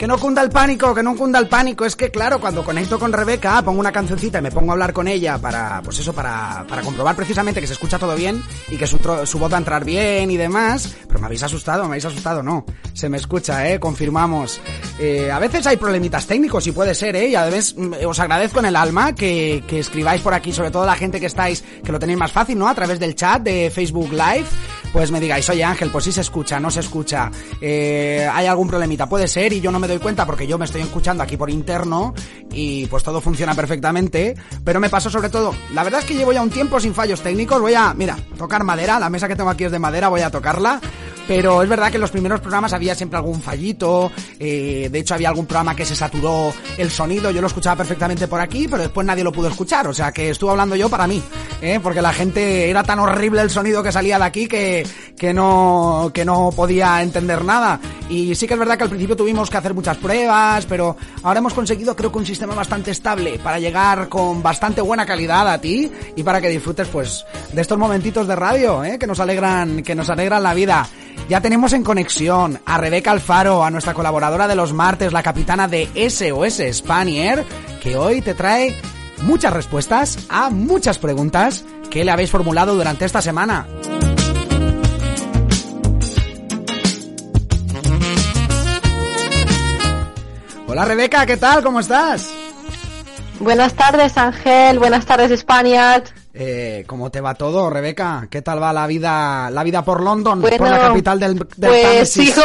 Que no cunda el pánico, que no cunda el pánico. Es que, claro, cuando conecto con Rebeca, pongo una cancioncita y me pongo a hablar con ella para, pues eso, para, para comprobar precisamente que se escucha todo bien y que su, su voz va a entrar bien y demás. Pero me habéis asustado, me habéis asustado, no. Se me escucha, eh, confirmamos. Eh, a veces hay problemitas técnicos y puede ser, eh, y además mm, os agradezco en el alma que, que escribáis por aquí, sobre todo la gente que estáis, que lo tenéis más fácil, ¿no? A través del chat de Facebook Live pues me digáis, oye Ángel, pues sí se escucha, no se escucha, eh, hay algún problemita, puede ser y yo no me doy cuenta porque yo me estoy escuchando aquí por interno y pues todo funciona perfectamente, pero me pasó sobre todo, la verdad es que llevo ya un tiempo sin fallos técnicos, voy a, mira, tocar madera, la mesa que tengo aquí es de madera, voy a tocarla, pero es verdad que en los primeros programas había siempre algún fallito, eh, de hecho había algún programa que se saturó el sonido, yo lo escuchaba perfectamente por aquí, pero después nadie lo pudo escuchar, o sea que estuve hablando yo para mí, ¿eh? porque la gente era tan horrible el sonido que salía de aquí que, que, no, que no podía entender nada. Y sí que es verdad que al principio tuvimos que hacer muchas pruebas, pero ahora hemos conseguido creo que un sistema bastante estable para llegar con bastante buena calidad a ti y para que disfrutes pues de estos momentitos de radio, ¿eh? que nos alegran, que nos alegran la vida. Ya tenemos en conexión a Rebeca Alfaro, a nuestra colaboradora de los martes, la capitana de SOS Spanier, que hoy te trae muchas respuestas a muchas preguntas que le habéis formulado durante esta semana. Hola Rebeca, ¿qué tal? ¿Cómo estás? Buenas tardes, Ángel. Buenas tardes, España. Eh, ¿Cómo te va todo, Rebeca? ¿Qué tal va la vida, la vida por London, Bueno, por la capital del, del Pues Támesis? sigo,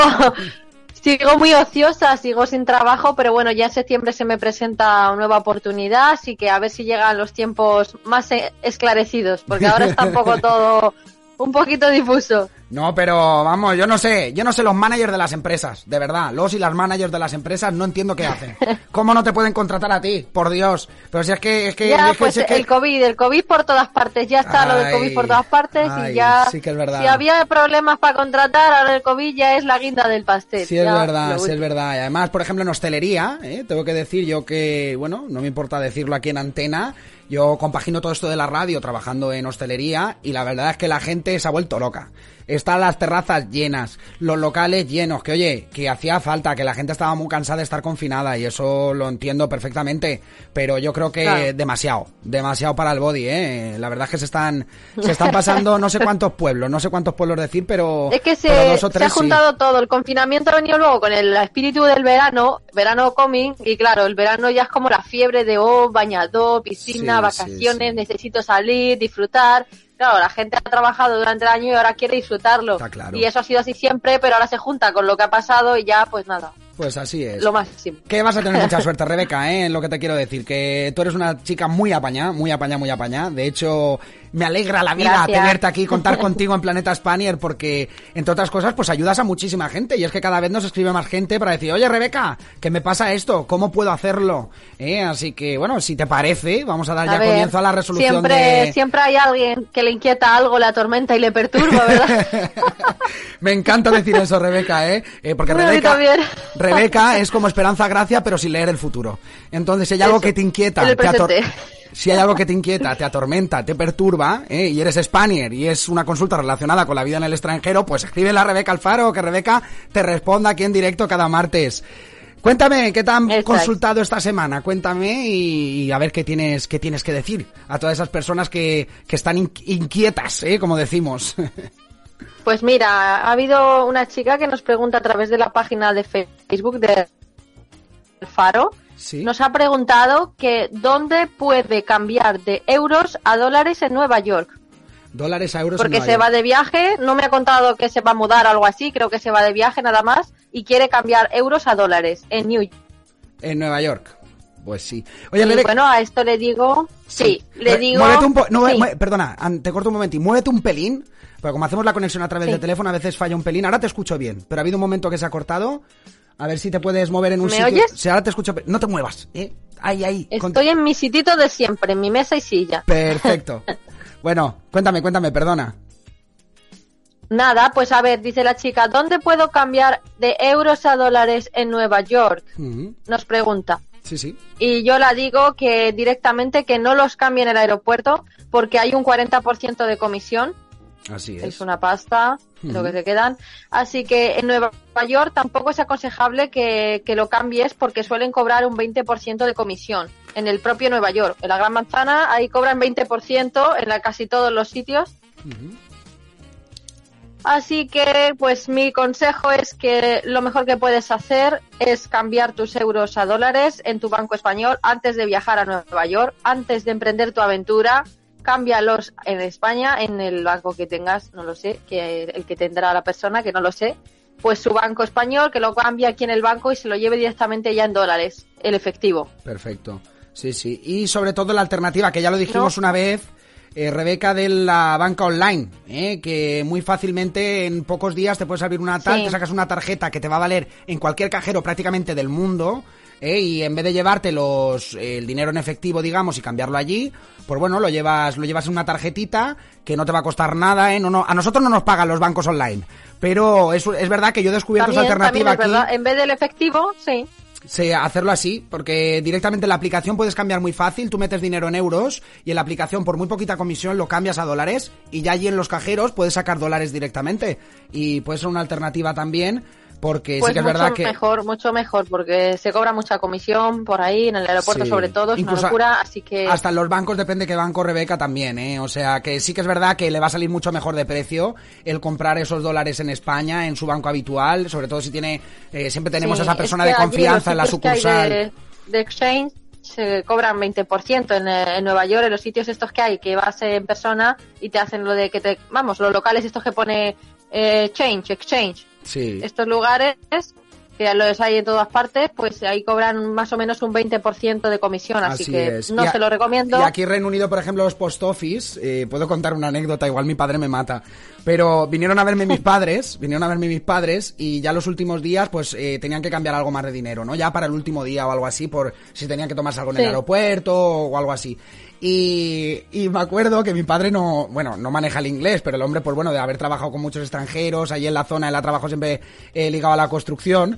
sigo muy ociosa, sigo sin trabajo, pero bueno, ya en septiembre se me presenta una nueva oportunidad, así que a ver si llegan los tiempos más eh, esclarecidos, porque ahora está un poco todo un poquito difuso. No, pero vamos, yo no sé, yo no sé los managers de las empresas, de verdad, los y las managers de las empresas no entiendo qué hacen. ¿Cómo no te pueden contratar a ti? Por Dios. Pero si es que es que, Ya, es que- pues que- el COVID, el COVID por todas partes, ya está lo del COVID por todas partes ay, y ya, sí que es verdad. si había problemas para contratar, ahora el COVID ya es la guinda del pastel. Sí, es verdad, sí, es verdad. Y además, por ejemplo, en hostelería, ¿eh? tengo que decir yo que, bueno, no me importa decirlo aquí en antena, yo compagino todo esto de la radio trabajando en hostelería y la verdad es que la gente se ha vuelto loca. Están las terrazas llenas, los locales llenos, que oye, que hacía falta, que la gente estaba muy cansada de estar confinada y eso lo entiendo perfectamente, pero yo creo que Claro. demasiado, demasiado para el body, ¿eh? La verdad es que se están, se están pasando no sé cuántos pueblos, no sé cuántos pueblos decir, pero... Es que se, dos o se ha sí. juntado todo. El confinamiento ha venido luego con el espíritu del verano, verano coming, y claro, el verano ya es como la fiebre de, oh, bañador, piscina, Sí, vacaciones, sí. necesito salir, disfrutar. Claro, la gente ha trabajado durante el año y ahora quiere disfrutarlo. Está claro. Y eso ha sido así siempre, pero ahora se junta con lo que ha pasado y ya, pues nada, Pues así es. lo máximo. Que vas a tener mucha suerte, Rebeca, ¿eh? En lo que te quiero decir. Que tú eres una chica muy apañada, muy apañada, muy apañada. De hecho, me alegra la vida Gracias. tenerte aquí, contar contigo en Planeta Spanier, porque, entre otras cosas, pues ayudas a muchísima gente. Y es que cada vez nos escribe más gente para decir, oye, Rebeca, que me pasa esto, ¿cómo puedo hacerlo? ¿Eh? Así que, bueno, si te parece, vamos a dar A ya ver, comienzo a la resolución siempre, de... siempre hay alguien que le inquieta algo, le atormenta y le perturba, ¿verdad? Me encanta decir eso, Rebeca, ¿eh? Eh, porque mí Rebeca. Rebeca es como Esperanza Gracia, pero sin leer el futuro. Entonces, si hay algo Eso, que te inquieta, te si hay algo que te inquieta, te atormenta, te perturba, ¿eh? y eres Spanier y es una consulta relacionada con la vida en el extranjero, pues escríbele a Rebeca Alfaro, que Rebeca te responda aquí en directo cada martes. Cuéntame, ¿qué te han consultado esta semana? Cuéntame y, y a ver qué tienes, qué tienes que decir a todas esas personas que, que están in- inquietas, ¿eh? como decimos. Pues mira, ha habido una chica que nos pregunta a través de la página de Facebook de Faro. Sí. Nos ha preguntado que dónde puede cambiar de euros a dólares en Nueva York. Dólares a euros. en Porque Nueva se York. va de viaje, no me ha contado que se va a mudar o algo así, creo que se va de viaje nada más y quiere cambiar euros a dólares en New York. En Nueva York. Pues sí. Oye, Y Rebeca, bueno, a esto le digo, sí, le digo, muévete un po- no, sí. perdona, te corto un momento y muévete un pelín Porque como hacemos la conexión a través Sí. de teléfono, a veces falla un pelín. Ahora te escucho bien, pero ha habido un momento que se ha cortado. A ver si te puedes mover en un ¿Me sitio. oyes? Si ahora te escucho. No te muevas, ¿eh? Ahí, Estoy en mi sitito de siempre, en mi mesa y silla. Perfecto. bueno, cuéntame, cuéntame, perdona. Nada, pues a ver, dice la chica, ¿dónde puedo cambiar de euros a dólares en Nueva York? Ujú, Nos pregunta. Sí, sí. Y yo la digo que directamente que no los cambie en el aeropuerto porque hay un 40% de comisión, Así es. es una pasta lo que se quedan. Así que en Nueva York tampoco es aconsejable que, que lo cambies porque suelen cobrar un 20% de comisión en el propio Nueva York. En la Gran Manzana ahí cobran 20% en la, casi todos los sitios. Así que, pues mi consejo es que lo mejor que puedes hacer es cambiar tus euros a dólares en tu banco español antes de viajar a Nueva York, antes de emprender tu aventura. Cámbialos en España, en el banco que tengas, no lo sé, que el que tendrá la persona, que no lo sé. Pues su banco español, que lo cambie aquí en el banco y se lo lleve directamente ya en dólares, el efectivo. Perfecto. Sí, sí. Y sobre todo la alternativa, que ya lo dijimos No. una vez, eh, Rebeca, de la banca online, ¿eh? que muy fácilmente en pocos días te puedes abrir una tal, Sí. te sacas una tarjeta que te va a valer en cualquier cajero prácticamente del mundo. ¿eh? Y en vez de llevarte los, el dinero en efectivo, digamos, y cambiarlo allí, pues bueno, lo llevas, lo llevas en una tarjetita que no te va a costar nada, ¿eh? No, no, a nosotros no nos pagan los bancos online. Pero es, es verdad que yo he descubierto esa También, también alternativa es aquí. en vez del efectivo, sí. Hacerlo así, porque directamente en la aplicación puedes cambiar muy fácil, tú metes dinero en euros y en la aplicación por muy poquita comisión lo cambias a dólares y ya allí en los cajeros puedes sacar dólares directamente. Y puede ser una alternativa también porque Pues sí que es verdad que mejor, mucho mejor, porque se cobra mucha comisión por ahí, en el aeropuerto Sí. sobre todo, es Incluso una locura, así que... hasta en los bancos depende qué banco Rebeca también, ¿eh? O sea que sí que es verdad que le va a salir mucho mejor de precio el comprar esos dólares en España, en su banco habitual, sobre todo si tiene, eh, siempre tenemos Sí, a esa es persona que de confianza en la que sucursal. De, de exchange se cobran 20% en, eh, en Nueva York, en los sitios estos que hay, que vas en persona y te hacen lo de que te... Vamos, los locales estos que pone eh, change, exchange. Sí. Estos lugares que los hay en todas partes, pues ahí cobran más o menos un 20% de comisión, así, Así que es. no a- se lo recomiendo. Y aquí en Reino Unido, por ejemplo, los post office, eh, puedo contar una anécdota, igual mi padre me mata, pero vinieron a verme mis padres, vinieron a verme mis padres y ya los últimos días pues eh, tenían que cambiar algo más de dinero, ¿no? Ya para el último día o algo así, por si tenían que tomarse algo en el Sí. aeropuerto o algo así. Y, y me acuerdo que mi padre no, bueno, no maneja el inglés, pero el hombre, pues bueno, de haber trabajado con muchos extranjeros, allí en la zona, él ha trabajado siempre eh, ligado a la construcción,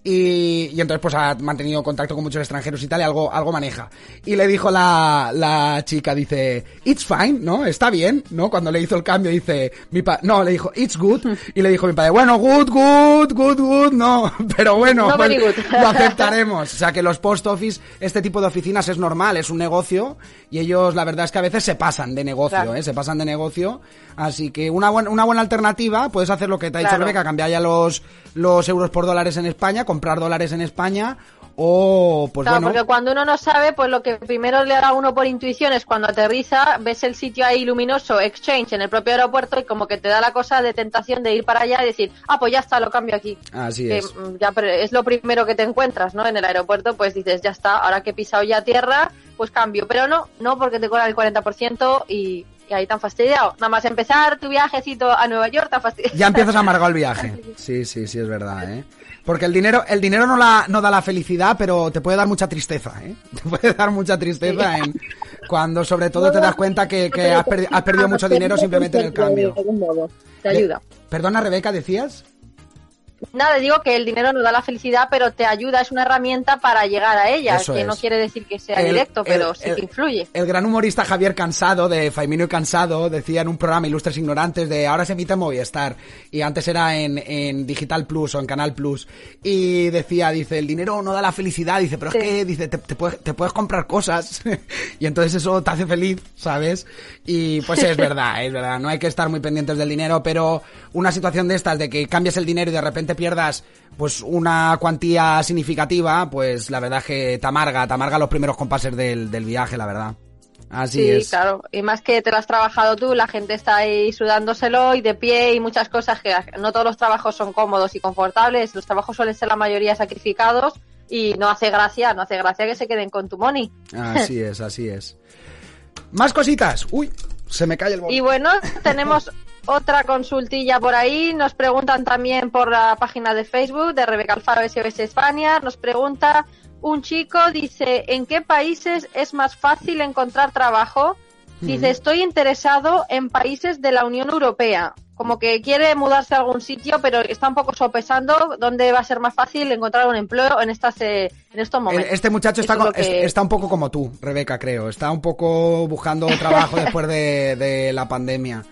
y, y entonces pues ha mantenido contacto con muchos extranjeros y tal, y algo, algo maneja. Y le dijo la, la chica, dice, it's fine, ¿no? Está bien, ¿no? Cuando le hizo el cambio dice, mi pa no, le dijo, it's good, y le dijo mi padre, bueno, good, good, good, good, no, pero bueno, No pues, lo aceptaremos. O sea que los post office, este tipo de oficinas es normal, es un negocio, y ellos la verdad es que a veces se pasan de negocio, Claro. ¿eh? Se pasan de negocio. Así que una, buena una buena alternativa, puedes hacer lo que te ha dicho Claro. Rebeca, cambiar ya los, los euros por dólares en España, comprar dólares en España, o pues Claro, bueno. porque cuando uno no sabe, pues lo que primero le da a uno por intuición es cuando aterriza, ves el sitio ahí luminoso, exchange, en el propio aeropuerto y como que te da la cosa de tentación de ir para allá y decir, ah, pues ya está, lo cambio aquí. Así Que, es. mm, ya, pero es lo primero que te encuentras, ¿no? En el aeropuerto, pues dices, ya está, ahora que he pisado ya tierra, pues cambio. Pero no, no, porque te cobran el 40% y, y ahí tan fastidiado. Nada más empezar tu viajecito a Nueva York, tan fastidiado. Ya empiezas amargado el viaje. Sí, sí, sí, es verdad, ¿eh? Porque el dinero, el dinero no, la, no da la felicidad, pero te puede dar mucha tristeza, ¿eh? Te puede dar mucha tristeza en cuando sobre todo te das cuenta que, que has, perdi- has perdido mucho dinero simplemente en el cambio. Te ayuda. Perdona, Rebeca, ¿decías? Nada, digo que el dinero no da la felicidad, pero te ayuda, es una herramienta para llegar a ella, Eso que es. no quiere decir que sea El- directo, pero el- sí el- que influye. El gran humorista Javier Cansado, de Faimino y Cansado, decía en un programa Ilustres Ignorantes de ahora se emite en Movistar y antes era en, en Digital Plus o en Canal Plus y decía, dice, el dinero no da la felicidad, dice, pero Sí. es que, dice, te, te puedes, te puedes comprar cosas y entonces eso te hace feliz, ¿sabes? Y pues es verdad, es verdad, no hay que estar muy pendientes del dinero, pero una situación de estas, de que cambies el dinero y de repente pierdas pues una cuantía significativa, pues la verdad es que te amarga, te amarga los primeros compases del, del viaje, la verdad. Así Sí, es. claro. Y más que te lo has trabajado tú, la gente está ahí sudándoselo y de pie y muchas cosas que no todos los trabajos son cómodos y confortables. Los trabajos suelen ser la mayoría sacrificados y no hace gracia, no hace gracia que se queden con tu money. Así es, así es. Más cositas. Uy, se me cae el bol. Y bueno, tenemos otra consultilla por ahí. Nos preguntan también por la página de Facebook de Rebeca Alfaro SOS España. Nos pregunta un chico, dice, ¿en qué países es más fácil encontrar trabajo? Dice, estoy interesado en países de la Unión Europea. Como que quiere mudarse a algún sitio, pero está un poco sopesando dónde va a ser más fácil encontrar un empleo en estas eh, en estos momentos. Este muchacho está, es que- está un poco como tú, Rebeca, creo. Está un poco buscando trabajo después de, de la pandemia.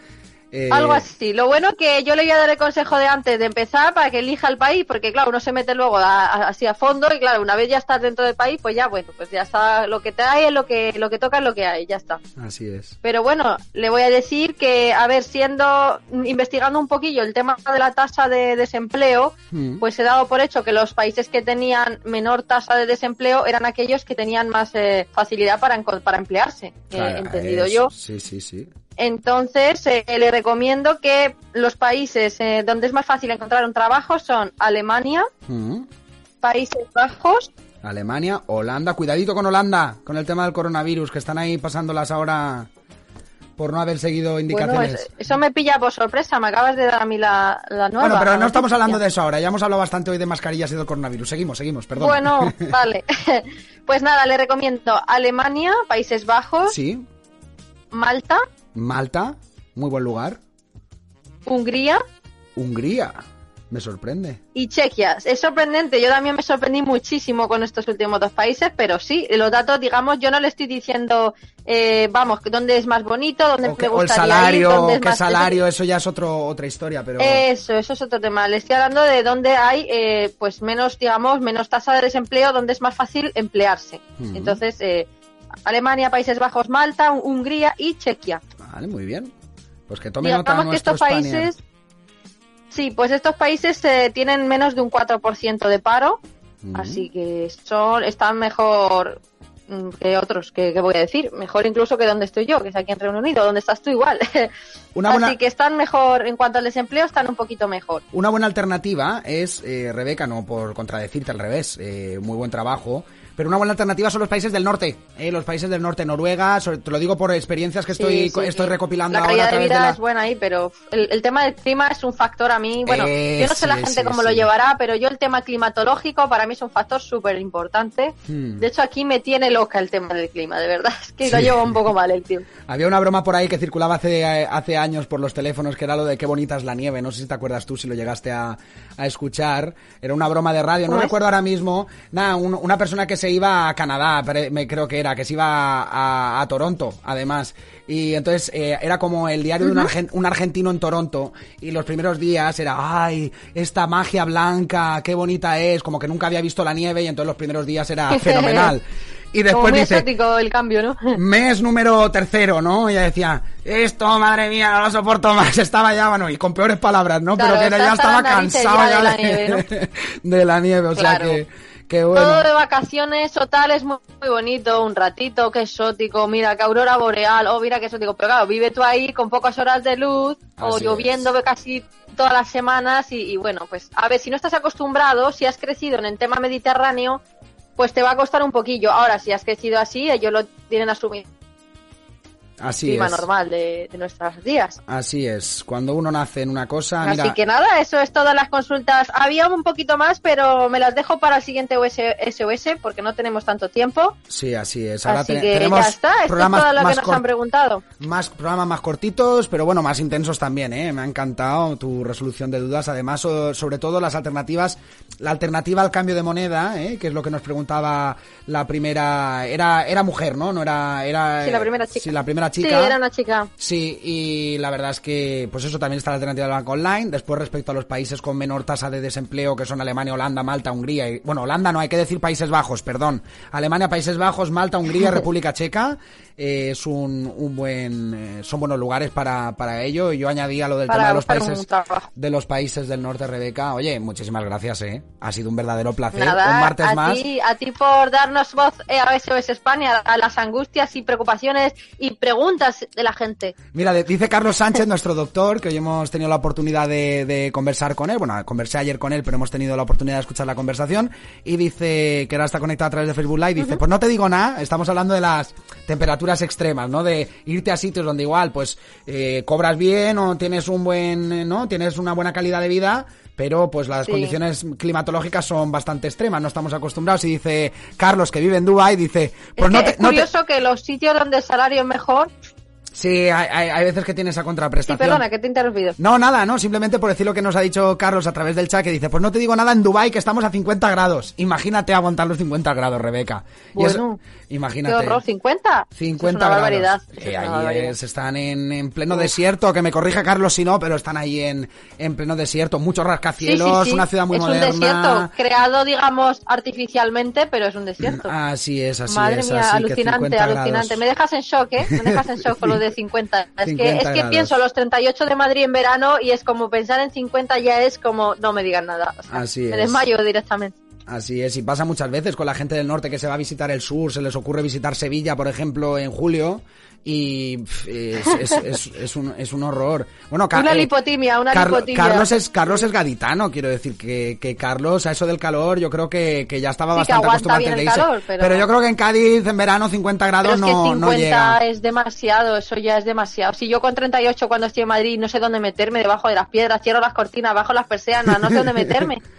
Eh, Algo así. Lo bueno que yo le voy a dar el consejo de antes de empezar para que elija el país, porque claro, uno se mete luego a- a- así a fondo y claro, una vez ya estás dentro del país, pues ya bueno, pues ya está, lo que te hay es lo que, lo que toca es lo que hay, ya está. Así es. Pero bueno, le voy a decir que, a ver, siendo, investigando un poquillo el tema de la tasa de desempleo, Mm. pues he dado por hecho que los países que tenían menor tasa de desempleo eran aquellos que tenían más eh, facilidad para, para emplearse, eh, entendido yo. Sí, sí, sí. Entonces, eh, le recomiendo que los países eh, donde es más fácil encontrar un trabajo son Alemania, Mm. Países Bajos, Alemania, Holanda. Cuidadito con Holanda, con el tema del coronavirus, que están ahí pasándolas ahora por no haber seguido indicaciones. es- eso me pilla por sorpresa, me acabas de dar a mí la, la nueva. Bueno, pero no estamos hablando de eso ahora. Ya hemos hablado bastante hoy de mascarillas y del coronavirus. Seguimos, seguimos, perdón. Bueno, vale. Pues nada, le recomiendo Alemania, Países Bajos, sí, Malta, Malta, muy buen lugar. Hungría Hungría, me sorprende. y Chequia. Es sorprendente, yo también me sorprendí muchísimo con estos últimos dos países, pero sí, los datos, digamos, yo no le estoy diciendo, eh, vamos, dónde es más bonito, dónde O, que- me o el gustaría ir, salario, dónde es qué más- salario, eso ya es otro, otra historia, pero... Eso, eso es otro tema. Le estoy hablando de dónde hay, eh, pues menos, digamos, menos tasa de desempleo, donde es más fácil emplearse. Entonces, eh, Alemania, Países Bajos, Malta, Hungría y Chequia. Vale, muy bien. Pues que tome nota que estos países, sí, pues estos países eh, tienen menos de un 4% de paro, así que son, están mejor mm, que otros, que, que voy a decir, mejor incluso que donde estoy yo, que es aquí en Reino Unido, donde estás tú igual. Una buena- Así que están mejor, en cuanto al desempleo, están un poquito mejor. Una buena alternativa es, eh, Rebeca, no por contradecirte al revés, eh, muy buen trabajo, pero una buena alternativa son los países del norte, eh, los países del norte, Noruega, sobre- te lo digo por experiencias que estoy, Sí, sí, estoy sí. recopilando la ahora a calidad de través vida de la... es buena ahí, pero el, el tema del clima es un factor a mí. Bueno, yo no sé la gente cómo lo llevará, pero yo el tema climatológico para mí es un factor súper importante. Hmm. De hecho, aquí me tiene loca el tema del clima, de verdad. Es que lo llevo un poco mal el tiempo. Había una broma por ahí que circulaba hace, eh, hace años por los teléfonos, que era lo de qué bonita es la nieve. No sé si te acuerdas tú, si lo llegaste a, a escuchar. Era una broma de radio, no recuerdo ahora mismo. Nada, un- una persona que se iba a Canadá, me creo que era, que se iba a, a Toronto, además. Y entonces eh, era como el diario de un, argen- un argentino en Toronto. Y los primeros días era, ay, esta magia blanca, qué bonita es. Como que nunca había visto la nieve y entonces los primeros días era fenomenal. Y Como después muy dice, el cambio, ¿no? mes número tercero, ¿no? Y ella decía, esto, madre mía, no lo soporto más. Estaba ya, bueno, y con peores palabras, ¿no? Claro, Pero que ya estaba ya ya de la nieve, de la nieve, o Claro. sea que, Todo de vacaciones o tal es muy, muy bonito, un ratito, qué exótico, mira que aurora boreal, oh mira qué exótico, pero claro, vive tú ahí con pocas horas de luz o lloviendo casi todas las semanas y, y bueno, pues a ver, si no estás acostumbrado, si has crecido en el tema mediterráneo, pues te va a costar un poquillo. Ahora, si has crecido así, ellos lo tienen asumido Así clima es. normal de, de nuestros días. Así es. Cuando uno nace en una cosa, Así mira, que nada, eso es todas las consultas. Había un poquito más, pero me las dejo para el siguiente SOS porque no tenemos tanto tiempo. sí, así es. Ahora Así te- que tenemos ya está, esto es todo lo que nos han preguntado. Más programas más cortitos, pero bueno, más intensos también, ¿eh? Me ha encantado tu resolución de dudas. Además, so- sobre todo las alternativas, la alternativa al cambio de moneda, ¿eh? Que es lo que nos preguntaba la primera, era, era mujer, ¿no? No era, era. Sí, la primera chica. Sí, la primera Sí, chica. era una chica. Sí, y la verdad es que, pues eso también está la alternativa del banco online. Después, respecto a los países con menor tasa de desempleo, que son Alemania, Holanda, Malta, Hungría. Y, bueno, Holanda no, hay que decir Países Bajos, perdón. Alemania, Países Bajos, Malta, Hungría, República Checa. eh, es un, un buen, eh, son buenos lugares para, para ello. Y yo añadía lo del Para tema de los países, de los países del norte, Rebeca. Oye, muchísimas gracias, eh. Ha sido un verdadero placer. Nada, un martes a más. ti, a ti por darnos voz eh, a SOS España, a las angustias y preocupaciones y preguntas preguntas de la gente. Mira, dice Carlos Sánchez, nuestro doctor, que hoy hemos tenido la oportunidad de, de conversar con él. Bueno, conversé ayer con él, pero hemos tenido la oportunidad de escuchar la conversación. Y dice que ahora está conectado a través de Facebook Live. Dice, pues no te digo nada, estamos hablando de las temperaturas extremas, ¿no? De irte a sitios donde igual, pues, eh, cobras bien o tienes un buen, eh, ¿no? Tienes una buena calidad de vida. Pero pues las Sí. condiciones climatológicas son bastante extremas, no estamos acostumbrados. Y dice Carlos, que vive en Dubai dice, pues es no que te, es no te- curioso que los sitios donde el salario es mejor... Sí, hay, hay- hay veces que tiene esa Sí, contraprestación. perdona, que te he interrumpido. No, nada, no, simplemente por decir lo que nos ha dicho Carlos a través del chat, que dice, pues no te digo nada en Dubai que estamos a 50 grados. Imagínate aguantar los 50 grados, Rebeca. Y eso- Bueno, imagínate. Qué horror, 50. 50 es una grados. es una allí es- están en, en pleno desierto, que me corrija Carlos si no, pero están ahí en, en pleno desierto. Muchos Sí, sí, rascacielos, sí. una ciudad muy es moderna. un desierto, creado, digamos, artificialmente, pero es un desierto. Así es, así Madre es. mía, alucinante, 50 alucinante. grados. Me dejas en shock, ¿eh? Me dejas en shock con lo de 50. Es 50 que, es que pienso los 38 de Madrid en verano y es como pensar en 50 ya es como, no me digan nada. O sea, Así me es. desmayo directamente. Así es, y pasa muchas veces con la gente del norte que se va a visitar el sur, se les ocurre visitar Sevilla, por ejemplo, en julio, y es, es, es, es un, es un horror. Bueno, Una eh, lipotimia, una Car- lipotimia. Carlos es Carlos es gaditano, quiero decir que, que Carlos a eso del calor yo creo que, que ya estaba Sí, bastante acostumbrado bien el calor, pero- yo creo que en Cádiz en verano 50 Pero grados que no, 50 no llega. es demasiado, eso ya es demasiado. Si yo con 38 cuando estoy en Madrid no sé dónde meterme, debajo de las piedras, cierro las cortinas, bajo las persianas, no sé dónde meterme.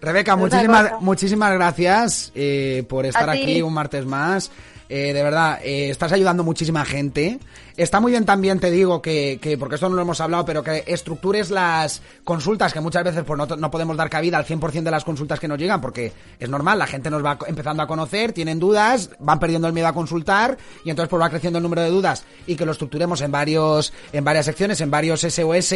Rebeca, muchísimas, muchísimas gracias eh, por estar aquí un martes más. Eh, de verdad, eh, estás ayudando muchísima gente. Está muy bien también, te digo, que, que, porque esto no lo hemos hablado, pero que estructures las consultas, que muchas veces pues, no, no podemos dar cabida al 100% de las consultas que nos llegan, porque es normal, la gente nos va empezando a conocer, tienen dudas, van perdiendo el miedo a consultar, y entonces pues va creciendo el número de dudas, y que lo estructuremos en varios, en varias secciones, en varios SOS,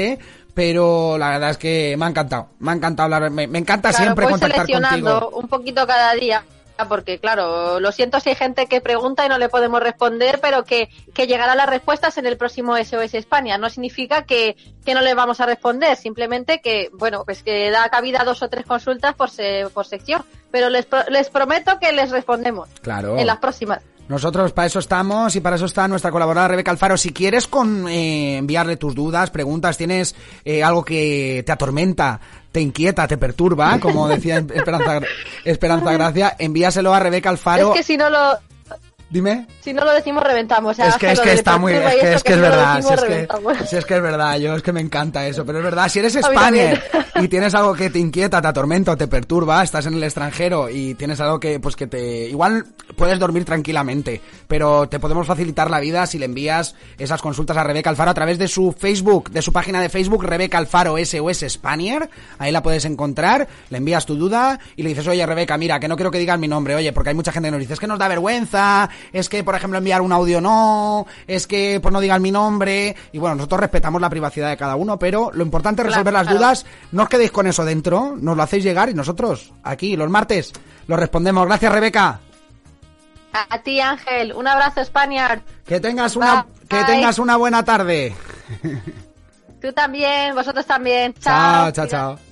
pero la verdad es que me ha encantado, me ha encantado hablar, me, me encanta Claro, siempre contactar seleccionando contigo. un poquito cada día. Porque, claro, lo siento si hay gente que pregunta y no le podemos responder, pero que, que llegará las respuestas en el próximo SOS España. No significa que, que no le vamos a responder, simplemente que, bueno, pues que da cabida a dos o tres consultas por, se- por sección. Pero les, pro- les prometo que les respondemos Claro. en las próximas. Nosotros para eso estamos y para eso está nuestra colaboradora Rebeca Alfaro. Si quieres con eh, enviarle tus dudas, preguntas, tienes eh, algo que te atormenta, te inquieta, te perturba, como decía Esperanza, Esperanza Gracia, envíaselo a Rebeca Alfaro. Es que si no lo, Dime. si no lo decimos reventamos. O sea, es que, es que está muy, es que es que es verdad, si es que, si es que es verdad, yo es que me encanta eso, pero es verdad, si eres Spanier y tienes algo que te inquieta, te atormenta, o te perturba, estás en el extranjero y tienes algo que, pues que te, igual puedes dormir tranquilamente, pero te podemos facilitar la vida si le envías esas consultas a Rebeca Alfaro a través de su Facebook, de su página de Facebook, Rebeca Alfaro SOS Spanier, ahí la puedes encontrar, le envías tu duda y le dices, oye Rebeca, mira, que no quiero que digas mi nombre, oye, porque hay mucha gente que nos dice, es que nos da vergüenza, es que, por ejemplo, enviar un audio no, es que, pues no digan mi nombre, y bueno, nosotros respetamos la privacidad de cada uno, pero lo importante es Claro, resolver las claro. dudas, no os quedéis con eso dentro, nos lo hacéis llegar y nosotros, aquí, los martes, lo respondemos. Gracias, Rebeca. A ti, Ángel. Un abrazo, Spaniard. Que tengas una, Bye. que tengas una buena tarde. Tú también, vosotros también. Chao, Chao, chao, chao.